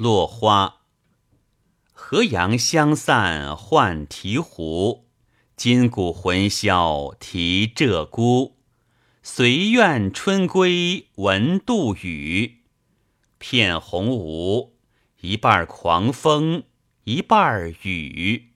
落花。河阳香散换啼壶，金谷魂销啼鹧鸪。随愿春归闻杜宇，片红芜，一半狂风，一半雨。